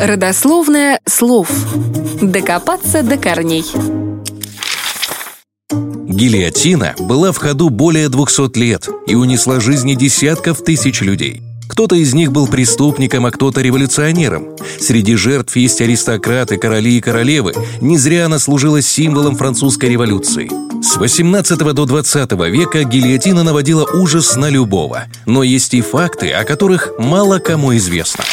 Родословное слов. Докопаться до корней. Гильотина была в ходу более 200 лет и унесла жизни десятков тысяч людей. Кто-то из них был преступником, а кто-то революционером. Среди жертв есть аристократы, короли и королевы. Не зря она служила символом французской революции. С 18 до 20 века гильотина наводила ужас на любого. Но есть и факты, о которых мало кому известно.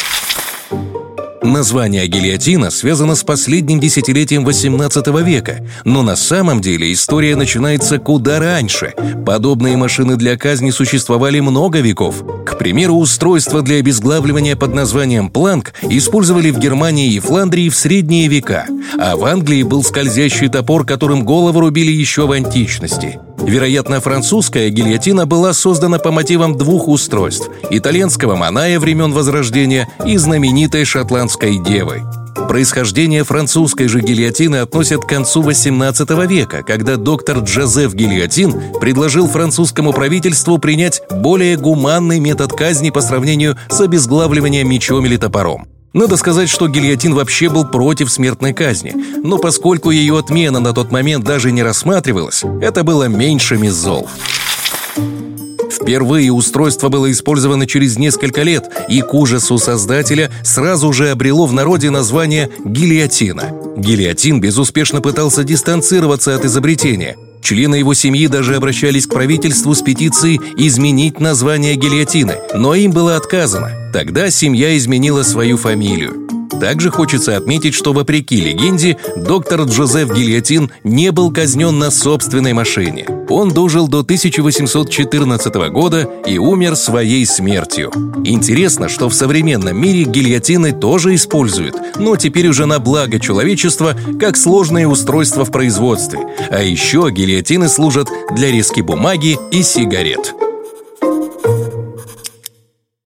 Название гильотина связано с последним десятилетием XVIII века, но на самом деле история начинается куда раньше. Подобные машины для казни существовали много веков. К примеру, устройство для обезглавливания под названием планк использовали в Германии и Фландрии в средние века, а в Англии был скользящий топор, которым голову рубили еще в античности. Вероятно, французская гильотина была создана по мотивам двух устройств – итальянского маная времен Возрождения и знаменитой шотландской девы. Происхождение французской же гильотины относят к концу XVIII века, когда доктор Джозеф Гильотин предложил французскому правительству принять более гуманный метод казни по сравнению с обезглавливанием мечом или топором. Надо сказать, что гильотин вообще был против смертной казни, но поскольку ее отмена на тот момент даже не рассматривалась, это было меньшим из зол. Впервые устройство было использовано через несколько лет, и к ужасу создателя сразу же обрело в народе название гильотина. Гильотин безуспешно пытался дистанцироваться от изобретения – Члены его семьи даже обращались к правительству с петицией изменить название гильотины, но им было отказано. Тогда семья изменила свою фамилию. Также хочется отметить, что вопреки легенде, доктор Джозеф Гильотин не был казнен на собственной машине. Он дожил до 1814 года и умер своей смертью. Интересно, что в современном мире гильотины тоже используют, но теперь уже на благо человечества, как сложное устройство в производстве. А еще гильотины служат для резки бумаги и сигарет.